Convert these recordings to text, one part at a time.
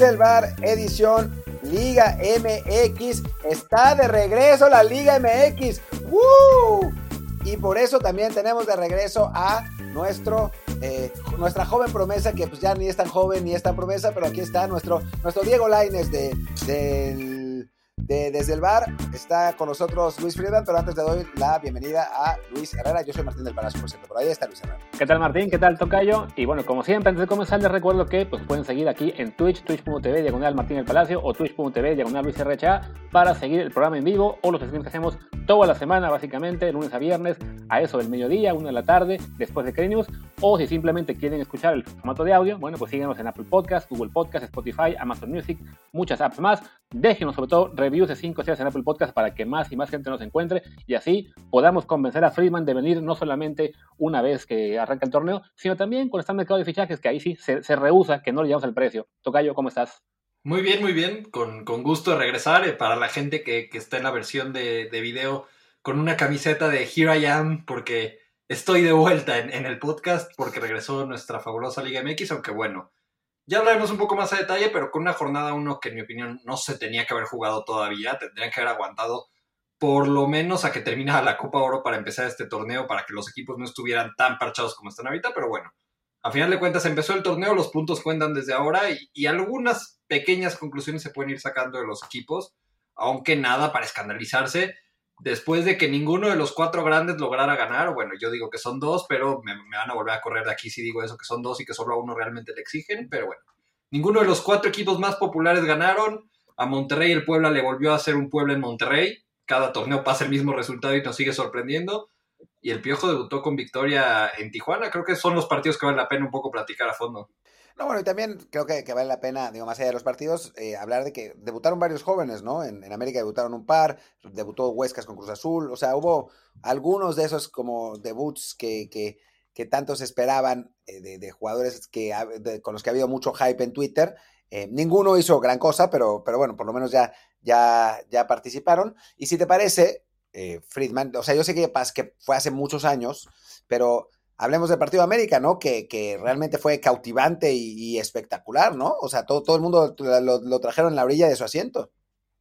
el bar, edición Liga MX. Está de regreso la Liga MX. ¡Woo! Y por eso también tenemos de regreso a nuestro, eh, nuestra joven promesa, que pues ya ni es tan joven ni es tan promesa, pero aquí está nuestro, nuestro Diego Laines de, del desde el bar está con nosotros Luis Friedman, pero antes le doy la bienvenida a Luis Herrera. Yo soy Martín del Palacio, por cierto, por ahí está Luis Herrera. ¿Qué tal Martín? ¿Qué tal Tocayo? Y bueno, como siempre, antes de comenzar les recuerdo que pues, pueden seguir aquí en Twitch, twitch.tv, diagonal Martín del Palacio o twitch.tv, diagonal para seguir el programa en vivo o los streams que hacemos toda la semana, básicamente, lunes a viernes, a eso del mediodía, una de la tarde, después de Crenius, o si simplemente quieren escuchar el formato de audio, bueno, pues síguenos en Apple Podcast, Google Podcast, Spotify, Amazon Music, muchas apps más. Déjenos sobre todo reviews de 5 estrellas en Apple Podcast para que más y más gente nos encuentre y así podamos convencer a Friedman de venir no solamente una vez que arranca el torneo, sino también con este mercado de fichajes que ahí sí se, se rehúsa, que no le llevamos el precio. Tocayo, ¿cómo estás? Muy bien, muy bien, con, con gusto de regresar. Eh, para la gente que, que, está en la versión de, de, video con una camiseta de Here I Am, porque estoy de vuelta en, en, el podcast, porque regresó nuestra fabulosa Liga MX, aunque bueno, ya hablaremos un poco más a detalle, pero con una jornada uno que en mi opinión no se tenía que haber jugado todavía, tendrían que haber aguantado por lo menos a que terminara la Copa Oro para empezar este torneo, para que los equipos no estuvieran tan parchados como están ahorita, pero bueno, a final de cuentas empezó el torneo, los puntos cuentan desde ahora y, y, algunas pequeñas conclusiones se pueden ir sacando de los equipos, aunque nada para escandalizarse. Después de que ninguno de los cuatro grandes lograra ganar, bueno, yo digo que son dos, pero me, van a volver a correr de aquí si digo eso, que son dos y que solo a uno realmente le exigen, pero bueno. Ninguno de los cuatro equipos más populares ganaron. A Monterrey el Puebla le volvió a hacer un Puebla en Monterrey. Cada torneo pasa el mismo resultado y nos sigue sorprendiendo y el Piojo debutó con victoria en Tijuana. Creo que son los partidos que vale la pena un poco platicar a fondo. No, bueno, y también creo que, vale la pena, digo, más allá de los partidos, eh, hablar de que debutaron varios jóvenes, ¿no? En, América debutaron un par, debutó Huescas con Cruz Azul, o sea, hubo algunos de esos como debuts que, que, que tantos esperaban eh, de, de, jugadores que, con los que ha habido mucho hype en Twitter. Eh, ninguno hizo gran cosa, pero, pero bueno, por lo menos ya, ya, ya participaron. Y si te parece, Friedman, o sea, yo sé que, que fue hace muchos años, pero hablemos del Partido América, ¿no? Que, realmente fue cautivante y, espectacular, ¿no? O sea, todo, todo el mundo lo, trajeron en la orilla de su asiento.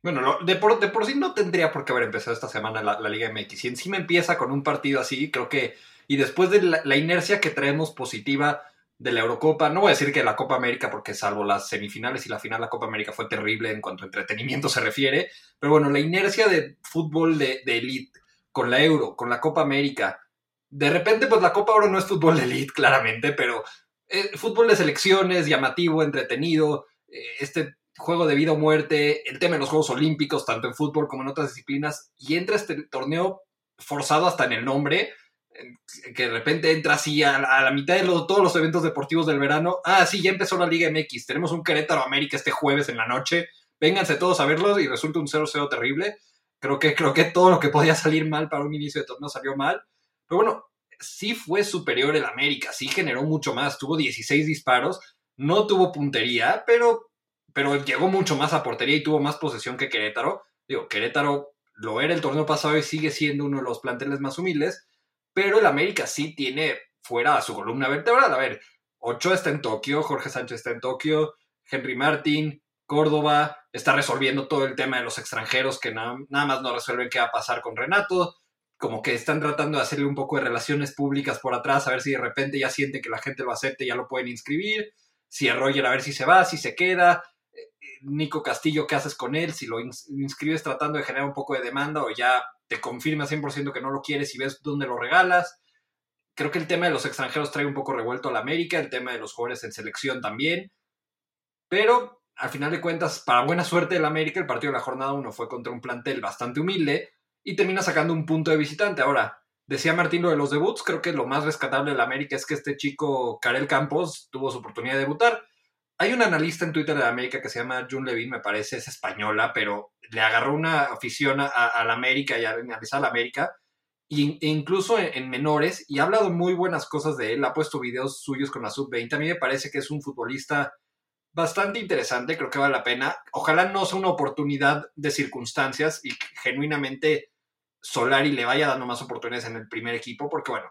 Bueno, lo, de, por, sí no tendría por qué haber empezado esta semana la, Liga MX. Si encima empieza con un partido así, creo que. Y después de la, la, inercia que traemos positiva de la Eurocopa, no voy a decir que la Copa América, porque salvo las semifinales y la final, la Copa América fue terrible en cuanto a entretenimiento se refiere. Pero bueno, la inercia de fútbol de, de elite con la Euro, con la Copa América, de repente, pues la Copa Oro no es fútbol de elite, claramente, pero eh, fútbol de selecciones, llamativo, entretenido, eh, este juego de vida o muerte, el tema de los Juegos Olímpicos, tanto en fútbol como en otras disciplinas, y entra este torneo forzado hasta en el nombre, que de repente entra así a, la mitad de todos los eventos deportivos del verano. Ah, sí, ya empezó la Liga MX. Tenemos un Querétaro América este jueves en la noche. Vénganse todos a verlo y resulta un 0-0 terrible. Creo que, creo que todo lo que podía salir mal para un inicio de torneo salió mal. Pero bueno, sí fue superior el América, sí generó mucho más, tuvo 16 disparos, no tuvo puntería, pero, pero llegó mucho más a portería y tuvo más posesión que Querétaro. Digo, Querétaro lo era el torneo pasado y sigue siendo uno de los planteles más humildes, pero el América sí tiene fuera a su columna vertebral. A ver, Ochoa está en Tokio, Jorge Sánchez está en Tokio, Henry Martín, Córdoba está resolviendo todo el tema de los extranjeros que nada, nada más no resuelven qué va a pasar con Renato como que están tratando de hacerle un poco de relaciones públicas por atrás, a ver si de repente ya siente que la gente lo acepte ya lo pueden inscribir. Si a Roger, a ver si se va, si se queda. Nico Castillo, ¿qué haces con él? Si lo inscribes tratando de generar un poco de demanda o ya te confirma 100% que no lo quieres y ves dónde lo regalas. Creo que el tema de los extranjeros trae un poco revuelto a la América, el tema de los jugadores en selección también. Pero al final de cuentas, para buena suerte del América, el partido de la jornada 1 fue contra un plantel bastante humilde y termina sacando un punto de visitante. Ahora, decía Martín lo de los debuts, creo que lo más rescatable de la América es que este chico, Karel Campos, tuvo su oportunidad de debutar. Hay un analista en Twitter de América que se llama June Levin, me parece, es española, pero le agarró una afición a, a la América y a analizar la América, e incluso en, en, menores, y ha hablado muy buenas cosas de él, ha puesto videos suyos con la sub-20. A mí me parece que es un futbolista bastante interesante, creo que vale la pena. Ojalá no sea una oportunidad de circunstancias y genuinamente Solari le vaya dando más oportunidades en el primer equipo, porque bueno,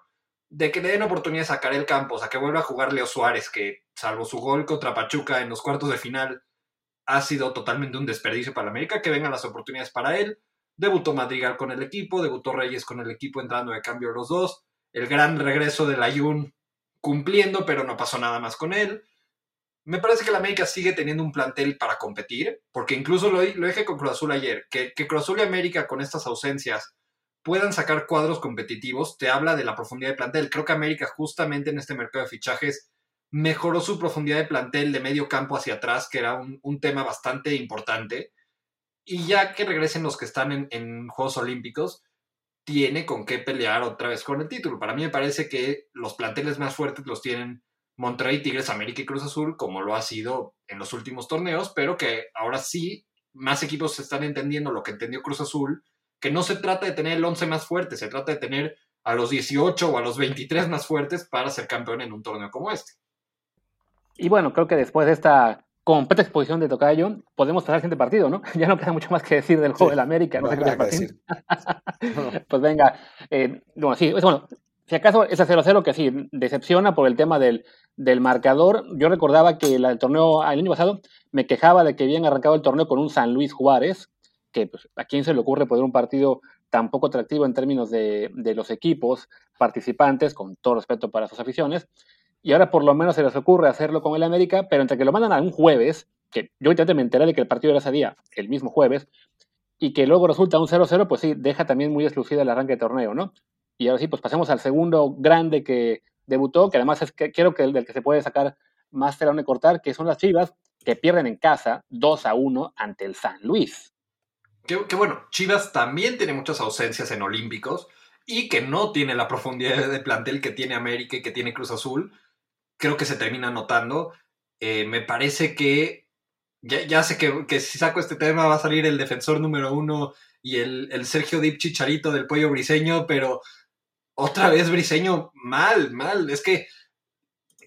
de que le den oportunidades a Karel Campos, a que vuelva a jugar Leo Suárez, que salvo su gol contra Pachuca en los cuartos de final, ha sido totalmente un desperdicio para América, que vengan las oportunidades para él. Debutó Madrigal con el equipo, debutó Reyes con el equipo entrando de cambio los dos. El gran regreso del Ayun cumpliendo, pero no pasó nada más con él. Me parece que la América sigue teniendo un plantel para competir, porque incluso lo, lo dije con Cruz Azul ayer, que, que Cruz Azul y América con estas ausencias puedan sacar cuadros competitivos, te habla de la profundidad de plantel. Creo que América justamente en este mercado de fichajes mejoró su profundidad de plantel de medio campo hacia atrás, que era un, tema bastante importante. Y ya que regresen los que están en, Juegos Olímpicos, tiene con qué pelear otra vez con el título. Para mí me parece que los planteles más fuertes los tienen Monterrey, Tigres, América y Cruz Azul, como lo ha sido en los últimos torneos, pero que ahora sí más equipos están entendiendo lo que entendió Cruz Azul que no se trata de tener el 11 más fuerte, se trata de tener a los 18 o a los 23 más fuertes para ser campeón en un torneo como este. Y bueno, creo que después de esta completa exposición de Tocayo, podemos pasar al siguiente partido, ¿no? Ya no queda mucho más que decir del juego de la América. No sé qué decir. pues venga, eh, bueno, sí, bueno, si acaso ese 0-0 que sí, decepciona por el tema del, del marcador. Yo recordaba que el torneo, el año pasado, me quejaba de que habían arrancado el torneo con un San Luis Juárez, que pues, a quién se le ocurre poner un partido tan poco atractivo en términos de, los equipos participantes, con todo respeto para sus aficiones, y ahora por lo menos se les ocurre hacerlo con el América, pero entre que lo mandan a un jueves, que yo ahorita me enteré de que el partido era ese día, el mismo jueves, y que luego resulta un 0-0, pues sí, deja también muy exclusiva el arranque de torneo, ¿no? Y ahora sí, pues pasemos al segundo grande que debutó, que además es que quiero que el del que se puede sacar más telón de cortar, que son las Chivas, que pierden en casa 2 a 1 ante el San Luis. Que, bueno, Chivas también tiene muchas ausencias en Olímpicos y que no tiene la profundidad de plantel que tiene América y que tiene Cruz Azul. Creo que se termina notando. Eh, me parece que ya, sé que, si saco este tema va a salir el defensor número uno y el, el Sergio Dip Chicharito del pollo briseño, pero otra vez briseño mal, mal. Es que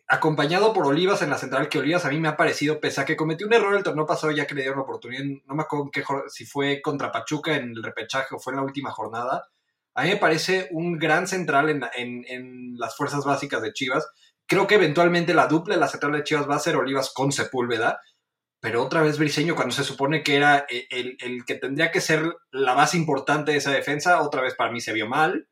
acompañado por Olivas en la central, que Olivas a mí me ha parecido, pese a que cometió un error el torneo pasado ya que le dieron la oportunidad, no me acuerdo si fue contra Pachuca en el repechaje o fue en la última jornada, a mí me parece un gran central en, las fuerzas básicas de Chivas. Creo que eventualmente la dupla de la central de Chivas va a ser Olivas con Sepúlveda, pero otra vez Briseño, cuando se supone que era el, el que tendría que ser la más importante de esa defensa, otra vez para mí se vio mal.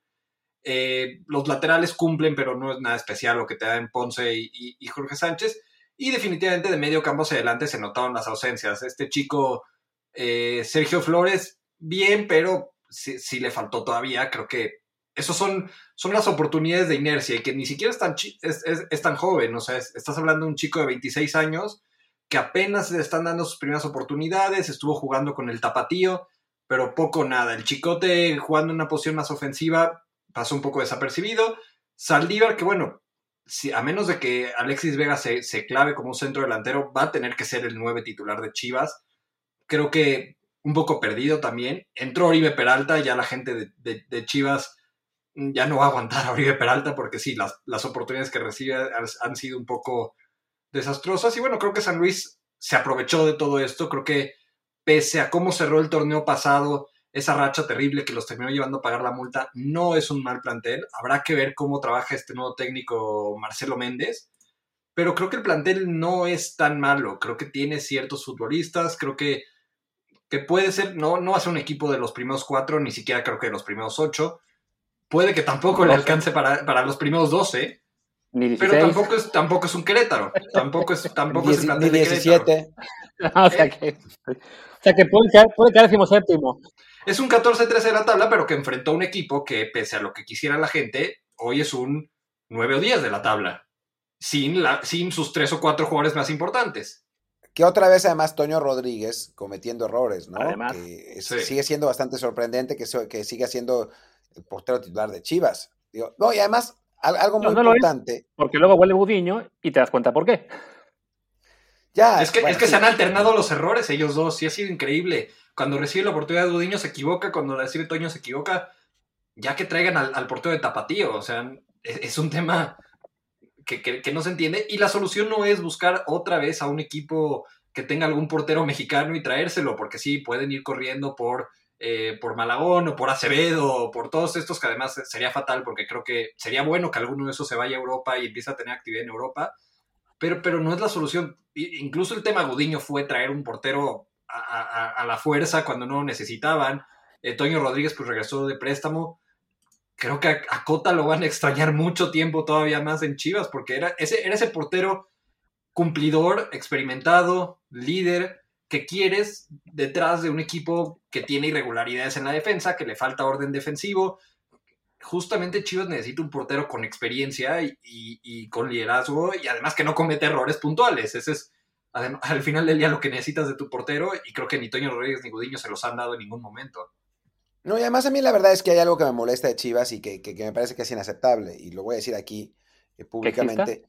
Eh, los laterales cumplen, pero no es nada especial lo que te da en Ponce y, Jorge Sánchez. Y definitivamente de medio campo hacia adelante se notaron las ausencias. Este chico, eh, Sergio Flores, bien, pero sí, le faltó todavía. Creo que esos son, son las oportunidades de inercia y que ni siquiera es tan, es, tan joven. O sea, estás hablando de un chico de 26 años que apenas le están dando sus primeras oportunidades, estuvo jugando con el tapatío, pero poco nada. El chicote jugando en una posición más ofensiva, pasó un poco desapercibido. Saldívar, que bueno, si, a menos de que Alexis Vega se, clave como un centro delantero, va a tener que ser el nueve titular de Chivas. Creo que un poco perdido también. Entró Oribe Peralta, ya la gente de, Chivas ya no va a aguantar a Oribe Peralta porque sí, las, las oportunidades que recibe han, sido un poco desastrosas. Y bueno, creo que San Luis se aprovechó de todo esto. Creo que pese a cómo cerró el torneo pasado, esa racha terrible que los terminó llevando a pagar la multa, no es un mal plantel. Habrá que ver cómo trabaja este nuevo técnico Marcelo Méndez. Pero creo que el plantel no es tan malo. Creo que tiene ciertos futbolistas. Creo que, que puede ser, no, no va a ser un equipo de los primeros cuatro, ni siquiera creo que de los primeros ocho. Puede que tampoco le alcance para, los primeros doce. pero tampoco es, tampoco es un Querétaro. Tampoco es, tampoco es el plantel de Querétaro. o sea que, o sea que puede quedar, puede quedar séptimo. Es un 14-13 de la tabla, pero que enfrentó a un equipo que, pese a lo que quisiera la gente, hoy es un 9 o 10 de la tabla, sin, la, sin sus tres o cuatro jugadores más importantes. Que otra vez, además, Toño Rodríguez cometiendo errores, ¿no? que sigue siendo bastante sorprendente que, que siga siendo el portero titular de Chivas. no, y además, algo muy importante. porque luego vuelve Budiño y te das cuenta por qué. Ya, es que, es que se han alternado los errores ellos dos, y ha sido increíble. Cuando recibe la oportunidad de Dudiño se equivoca, cuando la recibe Toño se equivoca, ya que traigan al, portero de Tapatío, o sea, es, un tema que, no se entiende y la solución no es buscar otra vez a un equipo que tenga algún portero mexicano y traérselo, porque sí, pueden ir corriendo por, eh, por Malagón o por Acevedo o por todos estos que además sería fatal porque creo que sería bueno que alguno de esos se vaya a Europa y empiece a tener actividad en Europa, pero, pero no es la solución. Incluso el tema Gudiño fue traer un portero a, la fuerza cuando no lo necesitaban. Eh, Toño Rodríguez pues regresó de préstamo. Creo que a, Cota lo van a extrañar mucho tiempo todavía más en Chivas, porque era ese, era ese portero cumplidor, experimentado, líder, que quieres detrás de un equipo que tiene irregularidades en la defensa, que le falta orden defensivo. Justamente Chivas necesita un portero con experiencia y, con liderazgo y además que no comete errores puntuales. Ese es al final del día lo que necesitas de tu portero y creo que ni Toño Rodríguez ni Gudiño se los han dado en ningún momento. No, y además a mí la verdad es que hay algo que me molesta de Chivas y que, me parece que es inaceptable y lo voy a decir aquí eh, públicamente.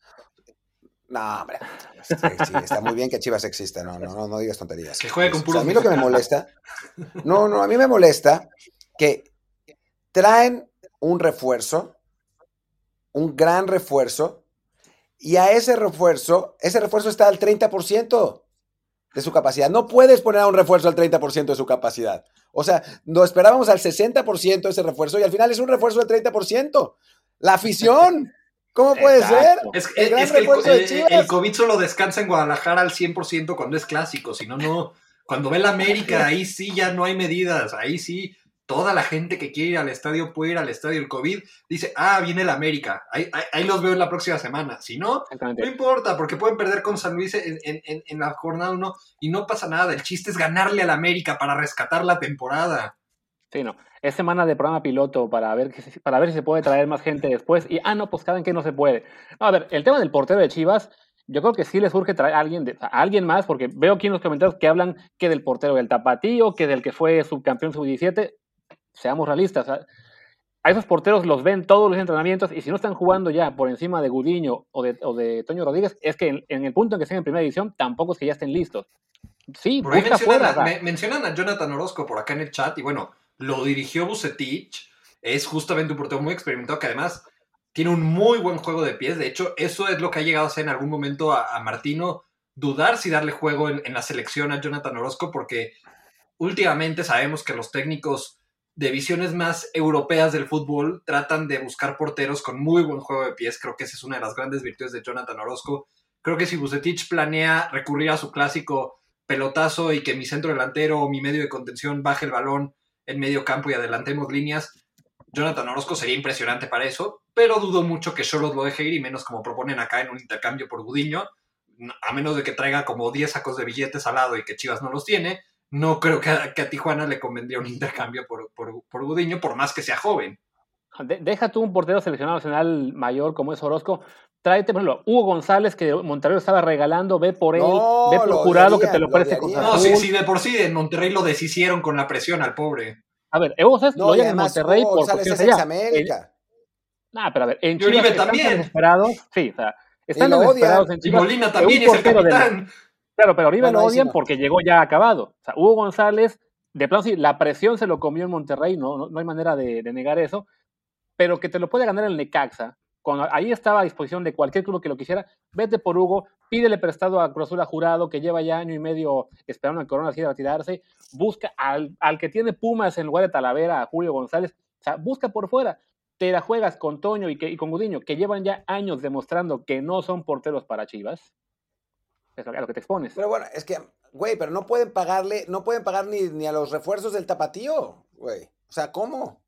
No, hombre, está muy bien que Chivas exista, no, no, no, digas tonterías. Que juegue con puros A mí lo que me molesta, no, no, a mí me molesta que traen un refuerzo, un gran refuerzo, y a ese refuerzo, ese refuerzo está al 30% de su capacidad. No puedes poner a un refuerzo al 30% de su capacidad. O sea, no esperábamos al 60% de ese refuerzo y al final es un refuerzo del 30%. La afición. ¿Cómo puede ser? Es, el, el, COVID solo descansa en Guadalajara al 100% cuando es clásico, si no, no. Cuando ve la América, ahí sí ya no hay medidas, ahí sí toda la gente que quiere ir al estadio puede ir al estadio. El COVID dice, ah, viene la América, ahí, los veo en la próxima semana. Si no, no importa, porque pueden perder con San Luis en, en la jornada 1 y no pasa nada. El chiste es ganarle al América para rescatar la temporada. Sí, no. Es semana de programa piloto para ver, para ver si se puede traer más gente después. Y, ah, no, pues saben que no se puede. a ver, el tema del portero de Chivas, yo creo que sí les urge traer a alguien, de, alguien más, porque veo aquí en los comentarios que hablan que del portero del Tapatío, que del que fue subcampeón sub-17. Seamos realistas. A esos porteros los ven todos los entrenamientos y si no están jugando ya por encima de Gudiño o de, o de Toño Rodríguez, es que en, el punto en que estén en primera división, tampoco es que ya estén listos. Sí, por ahí mencionan, mencionan a Jonathan Orozco por acá en el chat y bueno, lo dirigió Bucetich, es justamente un portero muy experimentado que además tiene un muy buen juego de pies. De hecho, eso es lo que ha llegado a hacer en algún momento a, Martino dudar si darle juego en, la selección a Jonathan Orozco, porque últimamente sabemos que los técnicos de visiones más europeas del fútbol tratan de buscar porteros con muy buen juego de pies. Creo que esa es una de las grandes virtudes de Jonathan Orozco. Creo que si Bucetich planea recurrir a su clásico pelotazo y que mi centro delantero o mi medio de contención baje el balón en medio campo y adelantemos líneas. Jonathan Orozco sería impresionante para eso, pero dudo mucho que Cholos lo deje ir y menos como proponen acá en un intercambio por Gudiño, a menos de que traiga como 10 sacos de billetes al lado y que Chivas no los tiene. No creo que a, Tijuana le convendría un intercambio por, por, Gudiño, por más que sea joven. deja tú un portero seleccionado nacional mayor como es Orozco. Tráete, por ejemplo, Hugo González, que Monterrey estaba regalando, ve por él, ve procurado que te lo parece con No, sí, sí, de por sí en Monterrey lo deshicieron con la presión al pobre. A ver, Hugo González lo lleva en Monterrey por cuestiones allá. América. Nah, pero a ver, en están también. desesperados, sí, o sea, están desesperados en Chivas. Y Molina también es el capitán. Claro, pero Oribe lo odian porque llegó ya acabado. O sea, Hugo González, de plano sí, la presión se lo comió en Monterrey, no, no, hay manera de, de negar eso, pero que te lo puede ganar el Necaxa, cuando ahí estaba a disposición de cualquier club que lo quisiera, vete por Hugo, pídele prestado a Cruz Azul a Jurado, que lleva ya año y medio esperando en Corona a retirarse, busca al, que tiene Pumas en lugar de Talavera, a Julio González, o sea, busca por fuera. Te la juegas con Toño y, que, y con Gudiño, que llevan ya años demostrando que no son porteros para Chivas. Es a lo que te expones. Pero bueno, es que, güey, pero no pueden pagarle, no pueden pagar ni, ni a los refuerzos del tapatío, güey. O sea, ¿cómo?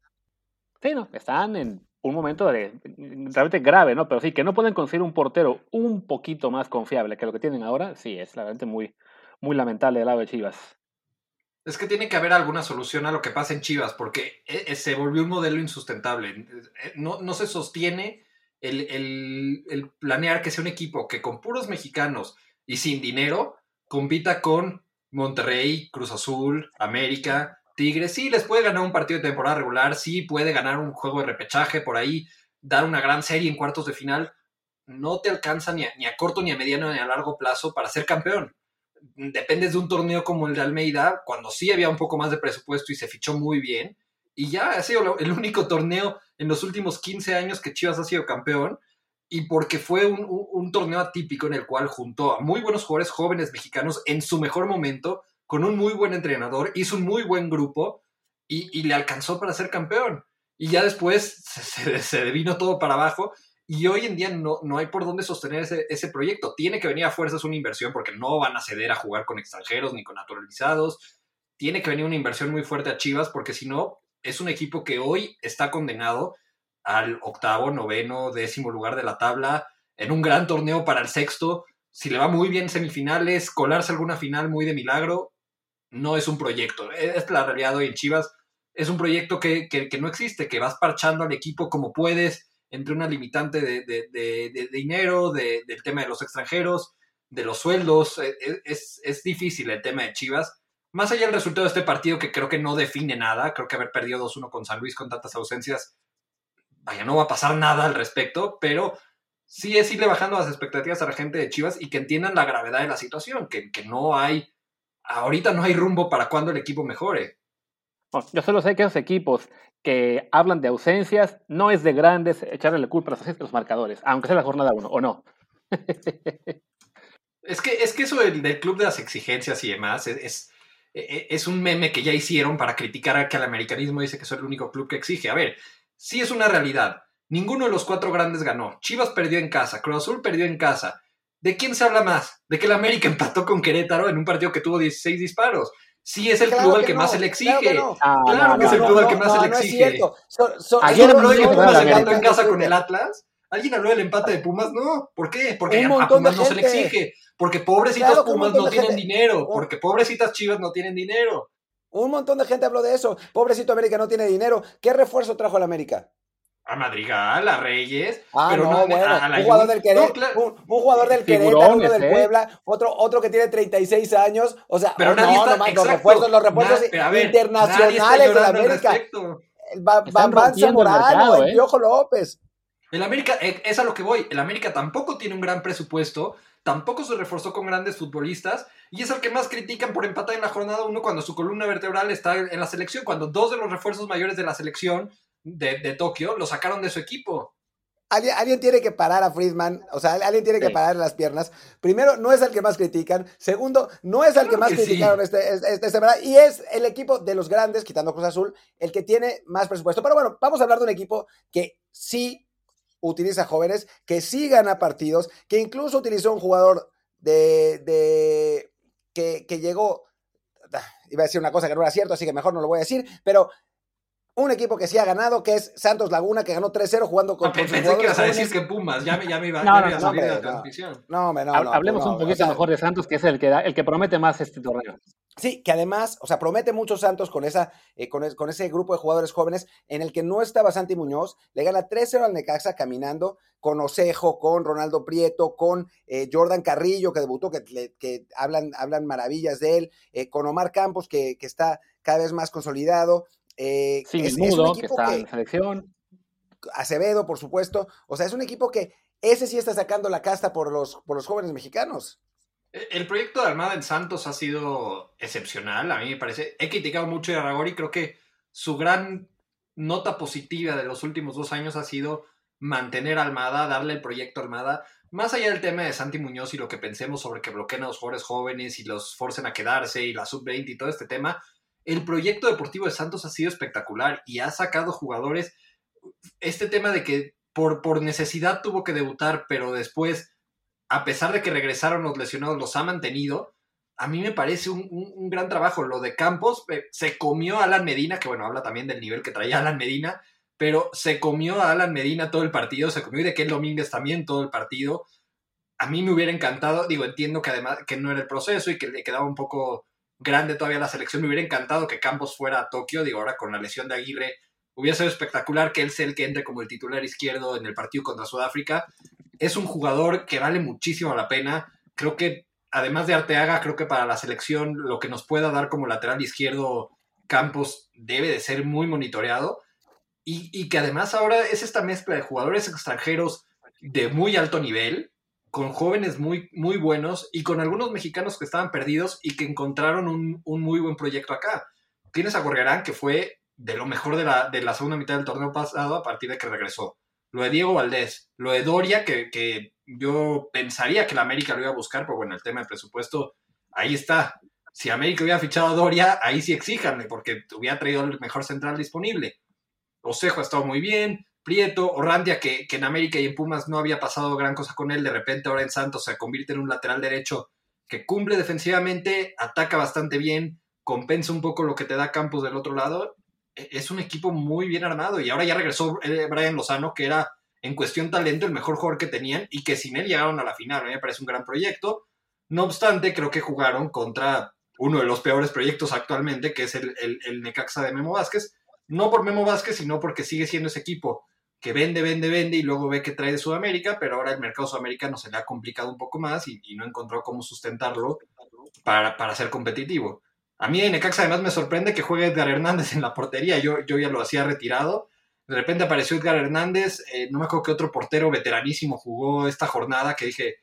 Sí, no, están en un momento de, realmente grave, ¿no? Pero sí, que no pueden conseguir un portero un poquito más confiable que lo que tienen ahora, sí, es realmente muy, muy lamentable del lado de Chivas. Es que tiene que haber alguna solución a lo que pasa en Chivas, porque e, e, se volvió un modelo insustentable. E, no, no se sostiene el, el, el planear que sea un equipo que con puros mexicanos y sin dinero compita con Monterrey, Cruz Azul, América, Tigres sí les puede ganar un partido de temporada regular, sí puede ganar un juego de repechaje por ahí, dar una gran serie en cuartos de final. No te alcanza ni a, corto, ni a mediano, ni a largo plazo para ser campeón. Dependes de un torneo como el de Almeida, cuando sí había un poco más de presupuesto y se fichó muy bien. Y ya ha sido el único torneo en los últimos 15 años que Chivas ha sido campeón. Y porque fue un, un torneo atípico en el cual juntó a muy buenos jugadores jóvenes mexicanos en su mejor momento con un muy buen entrenador, hizo un muy buen grupo y, le alcanzó para ser campeón. Y ya después se, vino todo para abajo y hoy en día no, no hay por dónde sostener ese, ese, proyecto. Tiene que venir a fuerzas una inversión porque no van a ceder a jugar con extranjeros ni con naturalizados. Tiene que venir una inversión muy fuerte a Chivas porque si no, es un equipo que hoy está condenado al octavo, noveno, décimo lugar de la tabla, en un gran torneo para el sexto. Si le va muy bien semifinales, colarse alguna final muy de milagro, no es un proyecto. Es la realidad hoy en Chivas. Es un proyecto que, que, no existe, que vas parchando al equipo como puedes, entre una limitante de, de, de, dinero, del tema de los extranjeros, de los sueldos. E, e, es, es, difícil el tema de Chivas. Más allá del resultado de este partido, que creo que no define nada, creo que haber perdido 2-1 con San Luis con tantas ausencias, vaya, no va a pasar nada al respecto, pero sí es irle bajando las expectativas a la gente de Chivas y que entiendan la gravedad de la situación, que, que no hay, ahorita no hay rumbo para cuando el equipo mejore. yo solo sé que esos equipos que hablan de ausencias no es de grandes echarle la culpa a los, los marcadores, aunque sea la jornada uno, ¿o no? es, que, es que eso del, club de las exigencias y demás es, es, es, un meme que ya hicieron para criticar a que el americanismo dice que es el único club que exige. A ver, sí es una realidad. Ninguno de los cuatro grandes ganó. Chivas perdió en casa, Cruz Azul perdió en casa. ¿De quién se habla más? ¿De que el América empató con Querétaro en un partido que tuvo 16 disparos? Sí, es el club al que, más se le exige. Claro que, es el club al que más se le exige. ¿Alguien habló de que Pumas empató en casa con el Atlas? ¿Alguien habló del empate de Pumas? No. ¿Por qué? Porque a Pumas no se le exige. Porque pobrecitos Pumas no tienen dinero. Porque pobrecitas Chivas no tienen dinero. Un montón de gente habló de eso. Pobrecito América no tiene dinero. ¿Qué refuerzo trajo el América? a Madrigal, a Reyes, ah, pero no, bueno, a, un, jugador del Querétaro, un, jugador del Querétaro, uno del ¿eh? Puebla, otro, otro que tiene 36 años, o sea, pero nadie no, está, los refuerzos, los refuerzos internacionales de América. El Bambán Zamorano, el ¿eh? Piojo López. El América, eh, es a lo que voy, el América tampoco tiene un gran presupuesto, tampoco se reforzó con grandes futbolistas y es el que más critican por empatar en la jornada 1 cuando su columna vertebral está en la selección, cuando dos de los refuerzos mayores de la selección de, Tokio lo sacaron de su equipo. Alguien, tiene que parar a Friedman, o sea, alguien tiene que parar las piernas. Primero, no es el que más critican. Segundo, no es el que más criticaron este, este, este, Y es el equipo de los grandes, quitando Cruz Azul, el que tiene más presupuesto. Pero bueno, vamos a hablar de un equipo que sí utiliza jóvenes, que sí gana partidos, que incluso utilizó un jugador de, de que, que llegó, ah, iba a decir una cosa que no era cierto, así que mejor no lo voy a decir, pero un equipo que sí ha ganado, que es Santos Laguna, que ganó 3-0 jugando con. No, pensé que ibas a decir que Pumas, ya me, ya me iba, no, a salir de la transmisión. No, no, no, Hablemos un poquito mejor de Santos, que es el que, el que promete más este torneo. Sí, que además, o sea, promete mucho Santos con, esa, eh, con, con, ese grupo de jugadores jóvenes en el que no estaba Santi Muñoz, le gana 3-0 al Necaxa caminando con Osejo, con Ronaldo Prieto, con eh, Jordan Carrillo, que debutó, que, que hablan, hablan maravillas de él, eh, con Omar Campos, que, que está cada vez más consolidado, eh, sí, es, Mudo, que está en selección. Acevedo, por supuesto. O sea, es un equipo que ese sí está sacando la casta por los, por los jóvenes mexicanos. E, el proyecto de Armada en Santos ha sido excepcional, a mí me parece. He criticado mucho a Aragori, creo que su gran nota positiva de los últimos dos años ha sido mantener a Almada, darle el proyecto a Almada. Más allá del tema de Santi Muñoz y lo que pensemos sobre que bloqueen a los jugadores jóvenes y los forcen a quedarse y la sub-20 y todo este tema, el proyecto deportivo de Santos ha sido espectacular y ha sacado jugadores. Este tema de que por, por necesidad tuvo que debutar, pero después, a pesar de que regresaron los lesionados, los ha mantenido. A mí me parece un, gran trabajo. Lo de Campos eh, se comió a Alan Medina, que bueno, habla también del nivel que traía Alan Medina, pero se comió a Alan Medina todo el partido, se comió de Ken Domínguez también todo el partido. A mí me hubiera encantado, digo, entiendo que además que no era el proceso y que le quedaba un poco grande todavía la selección. Me hubiera encantado que Campos fuera a Tokio, digo, ahora con la lesión de Aguirre, hubiera sido espectacular que él sea el que entre como el titular izquierdo en el partido contra Sudáfrica. Es un jugador que vale muchísimo la pena. Creo que, además de Arteaga, creo que para la selección lo que nos pueda dar como lateral izquierdo Campos debe de ser muy monitoreado. Y, y que además ahora es esta mezcla de jugadores extranjeros de muy alto nivel, con jóvenes muy, muy buenos y con algunos mexicanos que estaban perdidos y que encontraron un, muy buen proyecto acá. Tienes a que fue de lo mejor de la, de la, segunda mitad del torneo pasado a partir de que regresó. Lo de Diego Valdés, lo de Doria, que, que yo pensaría que la América lo iba a buscar, pero bueno, el tema de presupuesto, ahí está. Si América hubiera fichado a Doria, ahí sí exíjanle, porque hubiera traído el mejor central disponible. Osejo ha estado muy bien, Prieto, Orrandia, que, que en América y en Pumas no había pasado gran cosa con él, de repente ahora en Santos se convierte en un lateral derecho que cumple defensivamente, ataca bastante bien, compensa un poco lo que te da Campos del otro lado. E, es un equipo muy bien armado y ahora ya regresó eh, Brian Lozano, que era en cuestión talento el mejor jugador que tenían y que sin él llegaron a la final. A mí me parece un gran proyecto. No obstante, creo que jugaron contra uno de los peores proyectos actualmente, que es el, el, Necaxa de Memo Vázquez. No por Memo Vázquez, sino porque sigue siendo ese equipo que vende, vende, vende y luego ve que trae de Sudamérica, pero ahora el mercado sudamericano se le ha complicado un poco más y, no encontró cómo sustentarlo para, para, ser competitivo. A mí en Necaxa además me sorprende que juegue Edgar Hernández en la portería, yo, yo ya lo hacía retirado. De repente apareció Edgar Hernández, eh, no me acuerdo que otro portero veteranísimo jugó esta jornada que dije,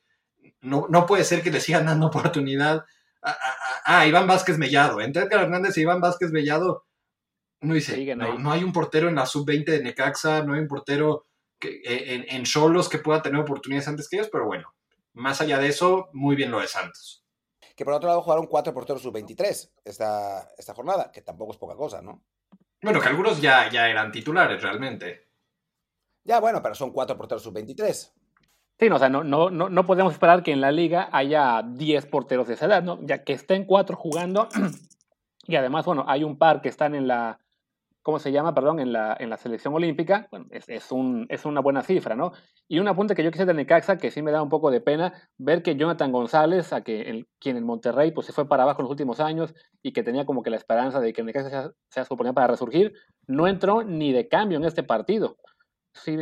no, no puede ser que le sigan dando oportunidad Ah, Iván Vázquez Mellado. Entre Edgar Hernández y Iván Vázquez Mellado, no dice, no, hay un portero en la sub-20 de Necaxa, no hay un portero que, eh, en Cholos que pueda tener oportunidades antes que ellos, pero bueno, más allá de eso, muy bien lo de Santos. Que por otro lado jugaron cuatro porteros sub-23 esta, esta jornada, que tampoco es poca cosa, ¿no? Bueno, que algunos ya, ya eran titulares realmente. Ya, bueno, pero son cuatro porteros sub-23. Sí, no, o sea, no, no, no, podemos esperar que en la liga haya 10 porteros de esa edad, ¿no? Ya que estén cuatro jugando y además, bueno, hay un par que están en la, ¿cómo se llama? Perdón, en la, en la selección olímpica, bueno, es, un, es una buena cifra, ¿no? Y un apunte que yo quise de Necaxa, que sí me da un poco de pena, ver que Jonathan González, a que quien en Monterrey pues se fue para abajo en los últimos años y que tenía como que la esperanza de que Necaxa sea, sea su oportunidad para resurgir, no entró ni de cambio en este partido. Sí,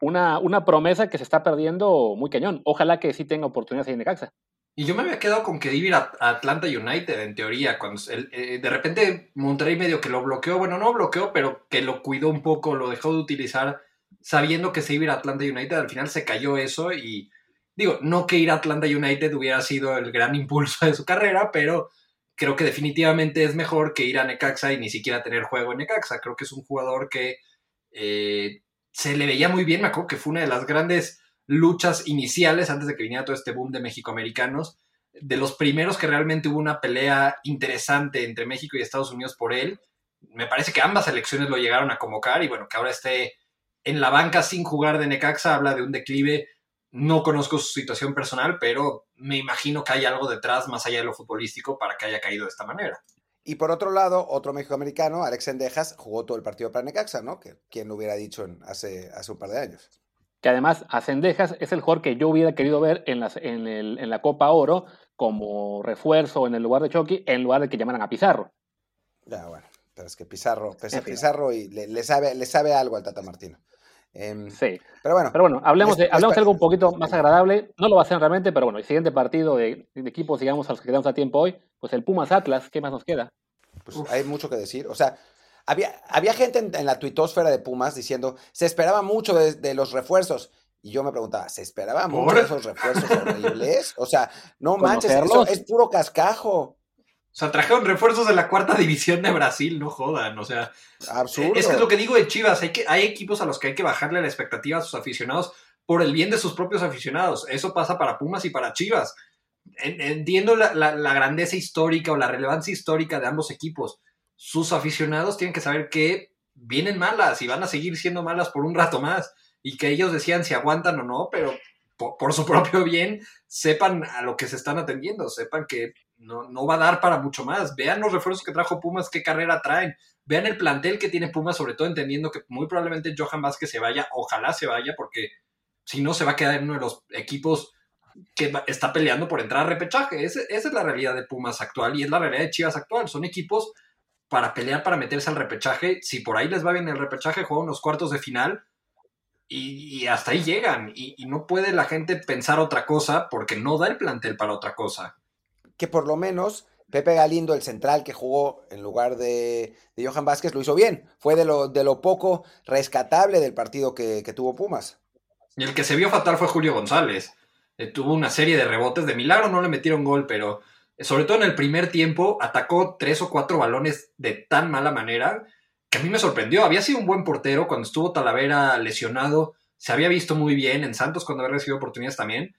una, una promesa que se está perdiendo muy cañón. Ojalá que sí tenga oportunidades en Necaxa. Y yo me había quedado con que iba ir a Atlanta United, en teoría, cuando eh, de repente Monterrey medio que lo bloqueó, bueno, no bloqueó, pero que lo cuidó un poco, lo dejó de utilizar, sabiendo que se iba a ir a Atlanta United, al final se cayó eso y digo, no que ir a Atlanta United hubiera sido el gran impulso de su carrera, pero creo que definitivamente es mejor que ir a Necaxa y ni siquiera tener juego en Necaxa. Creo que es un jugador que eh, se le veía muy bien, me acuerdo que fue una de las grandes luchas iniciales antes de que viniera todo este boom de mexicoamericanos, de los primeros que realmente hubo una pelea interesante entre México y Estados Unidos por él. Me parece que ambas elecciones lo llegaron a convocar y bueno, que ahora esté en la banca sin jugar de Necaxa habla de un declive. No conozco su situación personal, pero me imagino que hay algo detrás más allá de lo futbolístico para que haya caído de esta manera. Y por otro lado, otro mexicoamericano, Alex Endejas, jugó todo el partido para Necaxa, ¿no? Que lo hubiera dicho hace, hace un par de años. Que además, a Cendejas es el jugador que yo hubiera querido ver en, las, en, el, en, la Copa Oro como refuerzo en el lugar de Chucky, en lugar de que llamaran a Pizarro. Ya, bueno, pero es que Pizarro, pese a Pizarro y le, sabe, le sabe algo al Tata Martino. Em, sí. Pero bueno, pero bueno hablemos, de, hablemos de algo un poquito más agradable. No lo va a hacer realmente, pero bueno, el siguiente partido de, de equipos, digamos, a los que quedamos a tiempo hoy, pues el Pumas Atlas, ¿qué más nos queda? Pues hay mucho que decir. O sea, había, había gente en, la tuitosfera de Pumas diciendo, se esperaba mucho de, los refuerzos. Y yo me preguntaba, ¿se esperaba mucho de esos refuerzos horribles? O sea, no manches, eso es puro cascajo. O sea, trajeron refuerzos de la cuarta división de Brasil, no jodan, o sea. Absurdo. Es, es lo que digo de Chivas, hay, que, hay equipos a los que hay que bajarle la expectativa a sus aficionados por el bien de sus propios aficionados. Eso pasa para Pumas y para Chivas. Entiendo la, la, grandeza histórica o la relevancia histórica de ambos equipos. Sus aficionados tienen que saber que vienen malas y van a seguir siendo malas por un rato más y que ellos decían si aguantan o no, pero por, su propio bien sepan a lo que se están atendiendo, sepan que no, no, va a dar para mucho más. Vean los refuerzos que trajo Pumas, qué carrera traen. Vean el plantel que tiene Pumas, sobre todo entendiendo que muy probablemente Johan Vázquez se vaya, ojalá se vaya, porque si no se va a quedar en uno de los equipos que está peleando por entrar a repechaje. esa es la realidad de Pumas actual y es la realidad de Chivas actual. Son equipos para pelear, para meterse al repechaje. Si por ahí les va bien el repechaje, juegan los cuartos de final y, hasta ahí llegan. Y, no puede la gente pensar otra cosa porque no da el plantel para otra cosa. Que por lo menos Pepe Galindo, el central que jugó en lugar de, Johan Vázquez, lo hizo bien. Fue de lo, de lo poco rescatable del partido que, que tuvo Pumas. Y el que se vio fatal fue Julio González. Eh, tuvo una serie de rebotes. De milagro no le metieron gol, pero sobre todo en el primer tiempo atacó tres o cuatro balones de tan mala manera que a mí me sorprendió. Había sido un buen portero cuando estuvo Talavera lesionado. Se había visto muy bien en Santos cuando había recibido oportunidades también.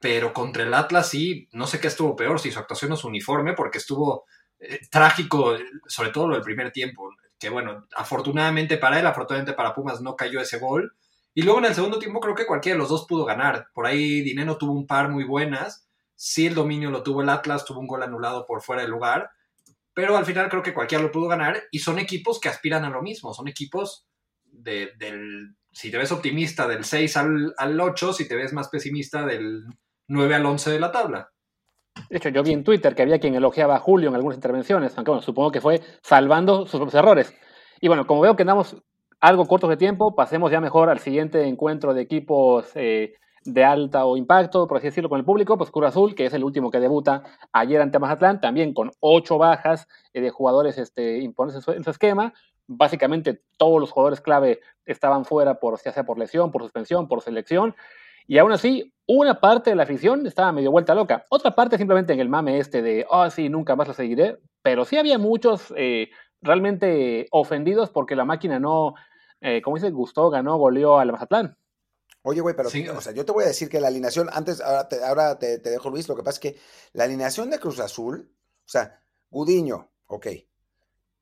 Pero contra el Atlas sí, no sé qué estuvo peor, si su actuación su uniforme, porque estuvo eh, trágico, sobre todo lo del primer tiempo. que bueno, afortunadamente para él, afortunadamente para Pumas no cayó ese gol. Y luego en el segundo tiempo creo que cualquiera de los dos pudo ganar. Por ahí Dineno tuvo un par muy buenas. Sí, el dominio lo tuvo el Atlas, tuvo un gol anulado por fuera del lugar. Pero al final creo que cualquiera lo pudo ganar. Y son equipos que aspiran a lo mismo. Son equipos del, si te ves optimista, del 6 al, al 8, si te ves más pesimista, del 9 al 11 de la tabla. De hecho, yo vi en Twitter que había quien elogiaba a Julio en algunas intervenciones, aunque bueno, supongo que fue salvando sus propios errores. Y bueno, como veo que andamos algo cortos de tiempo, pasemos ya mejor al siguiente encuentro de equipos eh, de alta o impacto, por así decirlo, con el público, pues Cruz Azul, que es el último que debuta ayer ante Mazatlán, también con ocho bajas eh, de jugadores este, impones en su, en su, esquema. Básicamente todos los jugadores clave estaban fuera, por, ya sea por lesión, por suspensión, por selección. Y aún así, una parte de la afición estaba medio vuelta loca. Otra parte simplemente en el mame este de, oh, sí, nunca más lo seguiré. Pero sí había muchos eh, realmente ofendidos porque la máquina no, eh, como dice, gustó, ganó, goleó al Mazatlán. Oye, güey, pero sí. o sea, yo te voy a decir que la alineación, antes, ahora, te, ahora te, te, dejo Luis, lo que pasa es que la alineación de Cruz Azul, o sea, Gudiño, ok,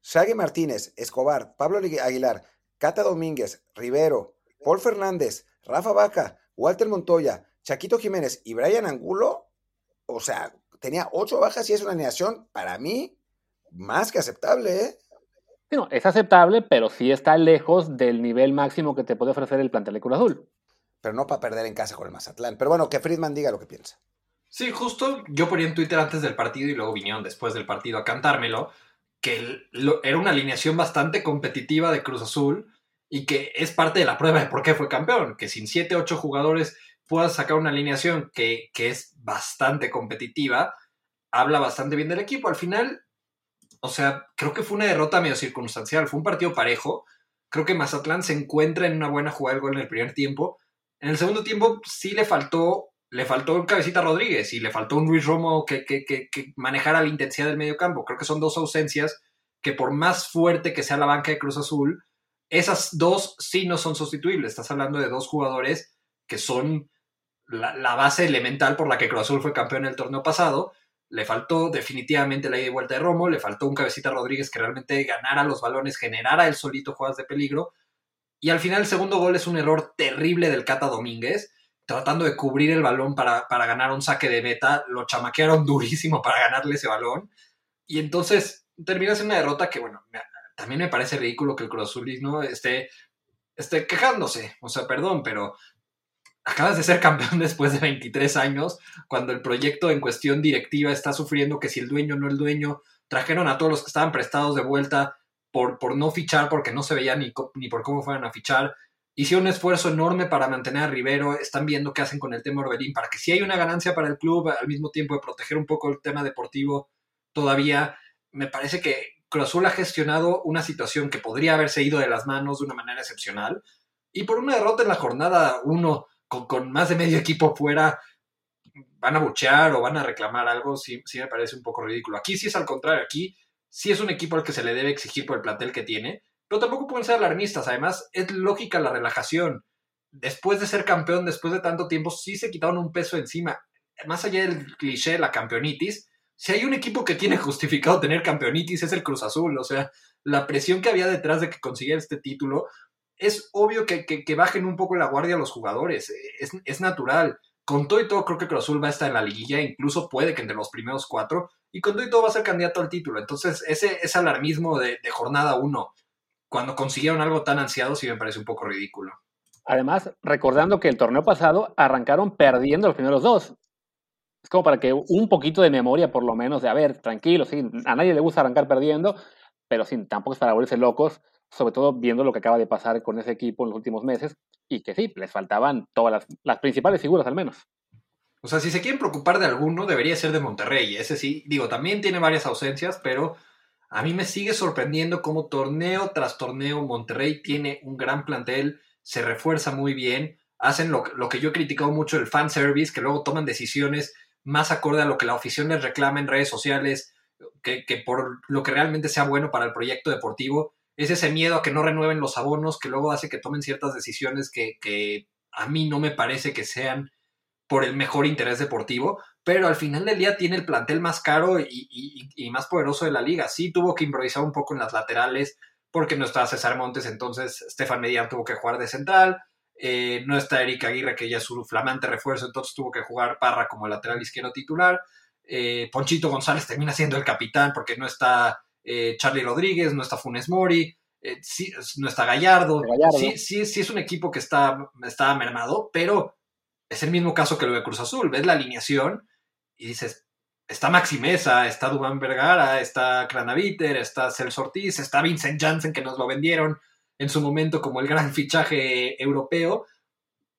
Shaggy Martínez, Escobar, Pablo Aguilar, Cata Domínguez, Rivero, Paul Fernández, Rafa Vaca, Walter Montoya, Chaquito Jiménez y Brian Angulo, o sea, tenía ocho bajas y es una alineación para mí más que aceptable, ¿eh? No, es aceptable, pero sí está lejos del nivel máximo que te puede ofrecer el plantel de Cruz Azul. Pero no para perder en casa con el Mazatlán. Pero bueno, que Friedman diga lo que piensa. Sí, justo yo ponía en Twitter antes del partido y luego vinieron después del partido a cantármelo, que era una alineación bastante competitiva de Cruz Azul y que es parte de la prueba de por qué fue campeón, que sin 7, 8 jugadores puedas sacar una alineación que, que es bastante competitiva, habla bastante bien del equipo. Al final, o sea, creo que fue una derrota medio circunstancial, fue un partido parejo. Creo que Mazatlán se encuentra en una buena jugada del gol en el primer tiempo. En el segundo tiempo sí le faltó, le faltó un Cabecita Rodríguez y le faltó un Luis Romo que, que, que, que manejara la intensidad del medio campo. Creo que son dos ausencias que por más fuerte que sea la banca de Cruz Azul, esas dos sí no son sustituibles. Estás hablando de dos jugadores que son la, la, base elemental por la que Cruz Azul fue campeón en el torneo pasado. Le faltó definitivamente la ida y vuelta de Romo, le faltó un cabecita Rodríguez que realmente ganara los balones, generara el solito jugadas de peligro. Y al final el segundo gol es un error terrible del Cata Domínguez, tratando de cubrir el balón para, para ganar un saque de meta. Lo chamaquearon durísimo para ganarle ese balón. Y entonces termina siendo una derrota que, bueno, también me parece ridículo que el Cruz Azulismo esté, esté quejándose. O sea, perdón, pero acabas de ser campeón después de 23 años, cuando el proyecto en cuestión directiva está sufriendo que si el dueño no el dueño, trajeron a todos los que estaban prestados de vuelta por, no fichar, porque no se veía ni, ni por cómo fueran a fichar. Hicieron un esfuerzo enorme para mantener a Rivero, están viendo qué hacen con el tema Orbelín, para que si hay una ganancia para el club, al mismo tiempo de proteger un poco el tema deportivo todavía, me parece que Cruz Azul ha gestionado una situación que podría haberse ido de las manos de una manera excepcional, y por una derrota en la jornada 1 con, con, más de medio equipo fuera, van a buchear o van a reclamar algo, sí, sí me parece un poco ridículo. Aquí sí es al contrario, aquí sí es un equipo al que se le debe exigir por el plantel que tiene, pero tampoco pueden ser alarmistas. Además, es lógica la relajación. Después de ser campeón, después de tanto tiempo, sí se quitaron un peso encima. Más allá del cliché de la campeonitis, si hay un equipo que tiene justificado tener campeonitis es el Cruz Azul. O sea, la presión que había detrás de que consiguiera este título es obvio que, bajen un poco la guardia a los jugadores, es, es, natural. Con todo y todo, creo que Cruz Azul va a estar en la liguilla, incluso puede que entre los primeros cuatro, y con todo y todo va a ser candidato al título. Entonces, ese, alarmismo de, de jornada uno, cuando consiguieron algo tan ansiado, sí me parece un poco ridículo. Además, recordando que el torneo pasado arrancaron perdiendo los primeros dos. Es como para que un poquito de memoria, por lo menos, de a ver, tranquilo, sí, a nadie le gusta arrancar perdiendo, pero sí, tampoco es para volverse locos sobre todo viendo lo que acaba de pasar con ese equipo en los últimos meses y que sí, les faltaban todas las, principales figuras al menos. O sea, si se quieren preocupar de alguno, debería ser de Monterrey. Ese sí, digo, también tiene varias ausencias, pero a mí me sigue sorprendiendo cómo torneo tras torneo Monterrey tiene un gran plantel, se refuerza muy bien, hacen lo, lo que yo he criticado mucho, el fan service, que luego toman decisiones más acorde a lo que la afición les reclama en redes sociales, que, que por lo que realmente sea bueno para el proyecto deportivo es ese miedo a que no renueven los abonos que luego hace que tomen ciertas decisiones que, que a mí no me parece que sean por el mejor interés deportivo, pero al final del día tiene el plantel más caro y, y, y, más poderoso de la liga. Sí tuvo que improvisar un poco en las laterales porque no está César Montes, entonces Stefan Median tuvo que jugar de central, eh, no está Eric Aguirre, que ya es su flamante refuerzo, entonces tuvo que jugar Parra como lateral izquierdo titular. Eh, Ponchito González termina siendo el capitán porque no está eh, Charlie Rodríguez, no está Funes Mori, no está Gallardo. Sí, sí, sí es un equipo que está, está mermado, pero es el mismo caso que lo de Cruz Azul. Ves la alineación y dices, está Maxi Mesa, está Dubán Vergara, está Cranaviter, está Celso Ortiz, está Vincent Janssen que nos lo vendieron en su momento como el gran fichaje europeo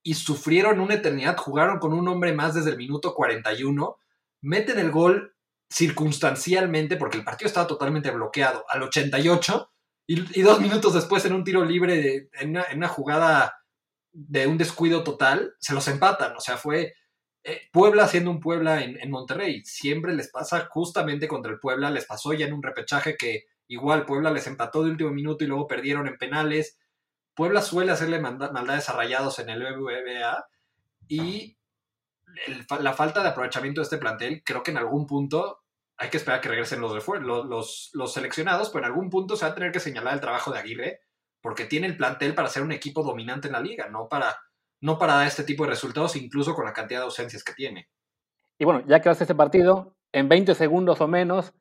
y sufrieron una eternidad, jugaron con un hombre más desde el minuto 41, meten el gol circunstancialmente porque el partido estaba totalmente bloqueado al 88 y, dos minutos después en un tiro libre, en, una, jugada de un descuido total, se los empatan, o sea, fue... Eh, Puebla siendo un Puebla en, en Monterrey, siempre les pasa justamente contra el Puebla, les pasó ya en un repechaje que Igual Puebla les empató de último minuto y luego perdieron en penales. Puebla suele hacerle maldades a rayados en el BBVA y la falta de aprovechamiento de este plantel, creo que en algún punto hay que esperar que regresen los, los, los, seleccionados, pero en algún punto se va a tener que señalar el trabajo de Aguirre, porque tiene el plantel para ser un equipo dominante en la liga, no para, no para dar este tipo de resultados, incluso con la cantidad de ausencias que tiene. Y bueno, ya que hace este partido, en 20 segundos o menos,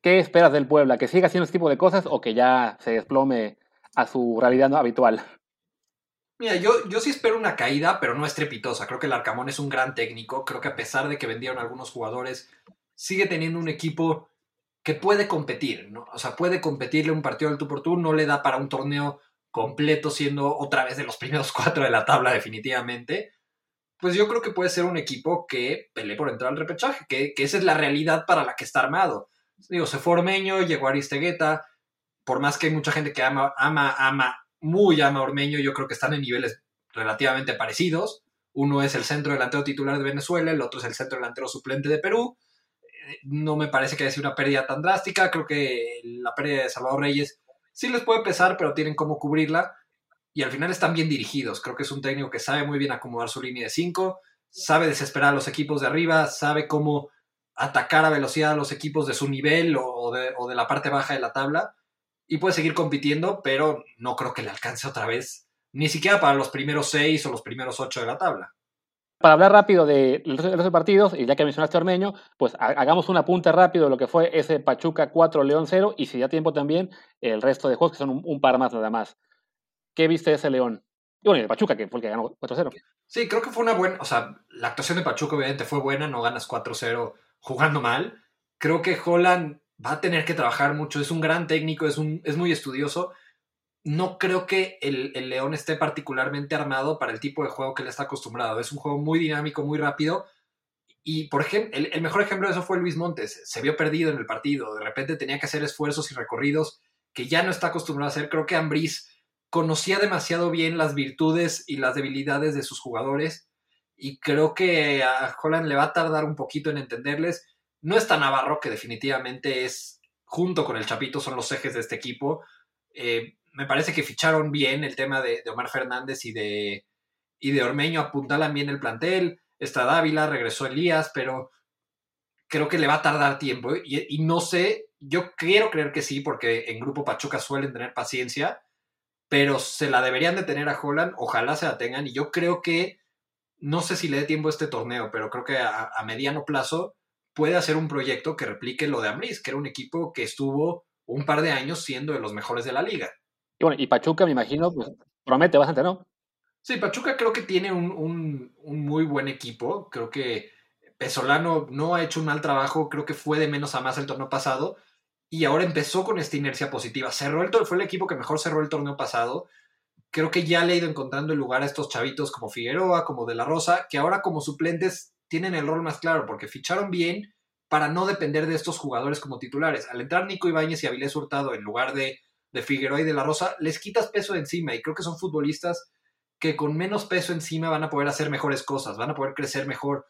¿Qué esperas del Puebla? ¿Que siga haciendo este tipo de cosas o que ya se desplome a su realidad habitual? Mira, yo, yo sí espero una caída, pero no estrepitosa. Creo que el Arcamón es un gran técnico. Creo que a pesar de que vendieron algunos jugadores, sigue teniendo un equipo que puede competir, ¿no? O sea, puede competirle un partido al tú por tú, no le da para un torneo completo siendo otra vez de los primeros cuatro de la tabla definitivamente. Pues yo creo que puede ser un equipo que pelee por entrar al repechaje, que, que esa es la realidad para la que está armado digo, se fue Ormeño, llegó Aristegueta, por más que hay mucha gente que ama, ama, ama, muy ama Ormeño, yo creo que están en niveles relativamente parecidos. Uno es el centro delantero titular de Venezuela, el otro es el centro delantero suplente de Perú. Eh, no me parece que haya sido una pérdida tan drástica. Creo que la pérdida de Salvador Reyes sí les puede pesar, pero tienen cómo cubrirla. Y al final están bien dirigidos. Creo que es un técnico que sabe muy bien acomodar su línea de cinco, sabe desesperar a los equipos de arriba, sabe cómo atacar a velocidad a los equipos de su nivel o de, la parte baja de la tabla y puede seguir compitiendo, pero no creo que le alcance otra vez, ni siquiera para los primeros seis o los primeros ocho de la tabla. Para hablar rápido de los partidos, y ya que mencionaste a Ormeño, pues hagamos un apunte rápido de lo que fue ese Pachuca 4, León 0, y si da tiempo también, el resto de juegos, que son un, par más nada más. ¿Qué viste de ese León? Y bueno, el Pachuca, que fue el que ganó 4-0. Sí, creo que fue una buena, o sea, la actuación de Pachuca obviamente fue buena, no ganas 4-0 jugando mal. Creo que Holland va a tener que trabajar mucho. Es un gran técnico, es, un, es muy estudioso. No creo que el, León esté particularmente armado para el tipo de juego que le está acostumbrado. Es un juego muy dinámico, muy rápido. Y, por ejemplo, el, mejor ejemplo de eso fue Luis Montes. Se vio perdido en el partido. De repente tenía que hacer esfuerzos y recorridos que ya no está acostumbrado a hacer. Creo que Ambriz conocía demasiado bien las virtudes y las debilidades de sus jugadores y creo que a Holland le va a tardar un poquito en entenderles. No está Navarro, que definitivamente es, junto con el Chapito, son los ejes de este equipo. Eh, me parece que ficharon bien el tema de, Omar Fernández y de, y de Ormeño, apuntalan bien el plantel. Está Dávila, regresó Elías, pero creo que le va a tardar tiempo. Y, no sé, yo quiero creer que sí, porque en Grupo Pachuca suelen tener paciencia, pero se la deberían de tener a Holland, ojalá se la tengan. Y yo creo que no sé si le dé tiempo a este torneo, pero creo que a, mediano plazo puede hacer un proyecto que replique lo de Ambriz, que era un equipo que estuvo un par de años siendo de los mejores de la liga. Y bueno, y Pachuca, me imagino, pues, promete bastante, ¿no? Sí, Pachuca creo que tiene un, muy buen equipo. Creo que Pesolano no ha hecho un mal trabajo. Creo que fue de menos a más el torneo pasado. Y ahora empezó con esta inercia positiva. Cerró el, fue el equipo que mejor cerró el torneo pasado creo que ya le he ido encontrando el lugar a estos chavitos como Figueroa, como De La Rosa, que ahora como suplentes tienen el rol más claro, porque ficharon bien para no depender de estos jugadores como titulares. Al entrar Nico Ibáñez y Avilés Hurtado en lugar de, de Figueroa y De La Rosa, les quitas peso encima y creo que son futbolistas que con menos peso encima van a poder hacer mejores cosas, van a poder crecer mejor.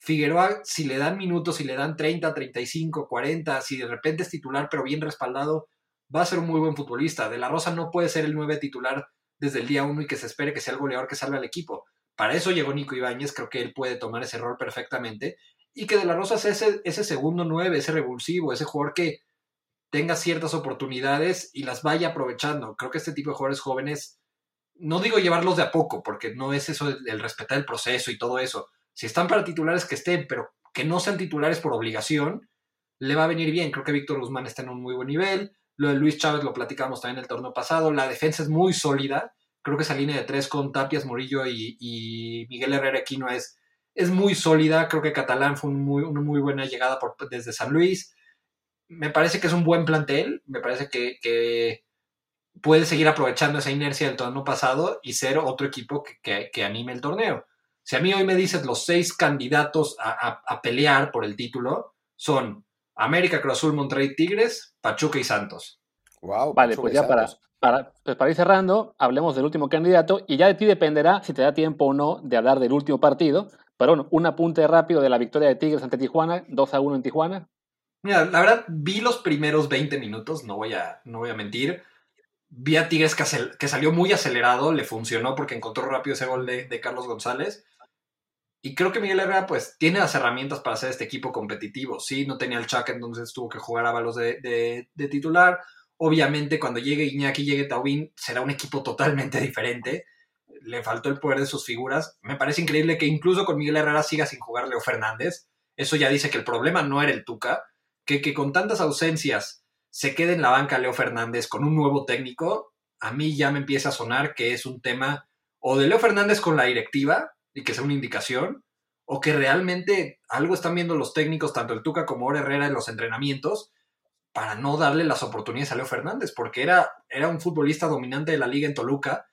Figueroa, si le dan minutos, si le dan 30, 35, 40, si de repente es titular pero bien respaldado, va a ser un muy buen futbolista. De la Rosa no puede ser el 9 titular desde el día uno y que se espere que sea el goleador que salga al equipo. Para eso llegó Nico Ibáñez, creo que él puede tomar ese rol perfectamente y que De La Rosa ese, segundo nueve, ese revulsivo, ese jugador que tenga ciertas oportunidades y las vaya aprovechando. Creo que este tipo de jugadores jóvenes, no digo llevarlos de a poco, porque no es eso el, respetar el proceso y todo eso. Si están para titulares, que estén, pero que no sean titulares por obligación, le va a venir bien. Creo que Víctor Guzmán está en un muy buen nivel. Lo de Luis Chávez lo platicamos también el torneo pasado. La defensa es muy sólida. Creo que esa línea de tres con Tapias, Murillo y, Miguel Herrera Aquino es, es muy sólida. Creo que Catalán fue una muy buena llegada desde San Luis. Me parece que es un buen plantel. Me parece que, puede seguir aprovechando esa inercia del torneo pasado y ser otro equipo que, anime el torneo. Si a mí hoy me dices los seis candidatos a pelear por el título, son América, Cruz Azul, Monterrey, Tigres, Pachuca y Santos. Wow, vale, pues ya para, para, pues para ir cerrando, hablemos del último candidato y ya de ti dependerá si te da tiempo o no de hablar del último partido. Pero bueno, un apunte rápido de la victoria de Tigres ante Tijuana, 2 a 1 en Tijuana. Mira, la verdad, vi los primeros 20 minutos, no voy a, no voy a mentir. Vi a Tigres que, que salió muy acelerado, le funcionó porque encontró rápido ese gol de, de Carlos González. Y creo que Miguel Herrera, pues, tiene las herramientas para hacer este equipo competitivo. Sí, no tenía el Chuck, entonces tuvo que jugar a balos de, titular. Obviamente, cuando llegue Iñaki, llegue Taubín, será un equipo totalmente diferente. Le faltó el poder de sus figuras. Me parece increíble que incluso con Miguel Herrera siga sin jugar Leo Fernández. Eso ya dice que el problema no era el Tuca. Que, que con tantas ausencias se quede en la banca Leo Fernández con un nuevo técnico, a mí ya me empieza a sonar que es un tema o de Leo Fernández con la directiva, y que sea una indicación, o que realmente algo están viendo los técnicos, tanto el Tuca como Ora Herrera en los entrenamientos, para no darle las oportunidades a Leo Fernández, porque era, era un futbolista dominante de la liga en Toluca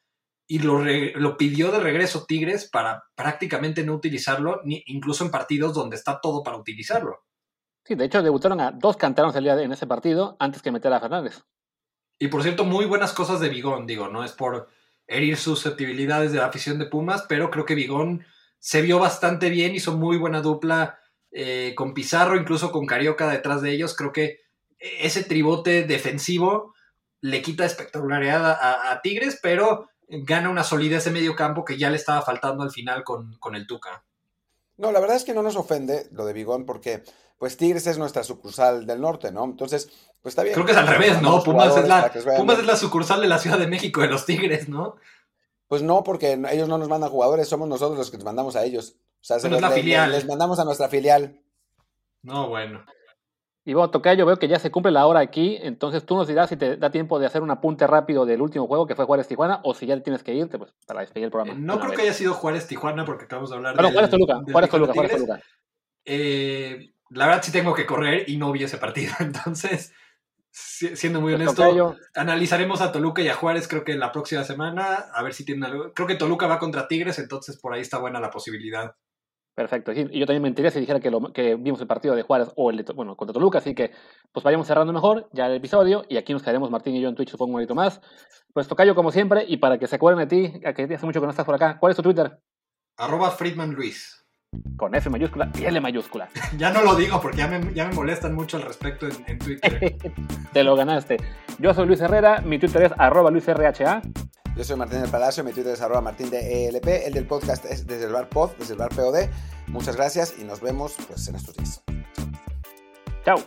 y lo, lo pidió de regreso Tigres para prácticamente no utilizarlo, ni, incluso en partidos donde está todo para utilizarlo. Sí, de hecho debutaron a dos canteranos el día en ese partido antes que meter a Fernández. Y por cierto, muy buenas cosas de Bigón, digo, no es por herir susceptibilidades de la afición de Pumas, pero creo que Vigón se vio bastante bien, hizo muy buena dupla eh, con Pizarro, incluso con Carioca detrás de ellos. Creo que ese tribote defensivo le quita espectacularidad a, Tigres, pero gana una solidez de medio campo que ya le estaba faltando al final con, con el Tuca. No, la verdad es que no nos ofende lo de Vigón porque pues Tigres es nuestra sucursal del norte, ¿no? Entonces, pues está bien. Creo que es al revés, ¿no? Pumas es, la, Pumas es la sucursal de la Ciudad de México, de los Tigres, ¿no? Pues no, porque ellos no nos mandan jugadores, somos nosotros los que les mandamos a ellos. O sea, es la filial. Les mandamos a nuestra filial. No, bueno. Y bueno, Tocayo, veo que ya se cumple la hora aquí, entonces tú nos dirás si te da tiempo de hacer un apunte rápido del último juego que fue Juárez Tijuana o si ya tienes que irte pues, para despedir el programa. Eh, no creo que haya sido Juárez Tijuana porque acabamos de hablar de. Bueno, Juárez Toluca, Juárez Toluca, Juárez Toluca. Eh, la verdad sí tengo que correr y no vi ese partido. Entonces, siendo muy honesto, analizaremos a Toluca y a Juárez creo que la próxima semana, a ver si tienen algo. Creo que Toluca va contra Tigres, entonces por ahí está buena la posibilidad. Perfecto. y yo también mentiría si dijera que, lo, que vimos el partido de Juárez o el de, bueno, contra Toluca, así que pues vayamos cerrando mejor ya el episodio y aquí nos quedaremos Martín y yo en Twitch, supongo un poquito más. Pues Tocayo como siempre y para que se acuerden de ti, que hace mucho que no estás por acá, ¿cuál es tu Twitter? Arroba Friedman Luis con F mayúscula y L mayúscula. ya no lo digo porque ya me, ya me molestan mucho al respecto en, Twitter. Te lo ganaste. Yo soy Luis Herrera, mi Twitter es arroba LuisRHA. Yo soy Martín del Palacio, mi Twitter es arroba Martín de ELP, el del podcast es desde el bar pod, desde el bar POD. Muchas gracias y nos vemos pues, en estos días. Chao.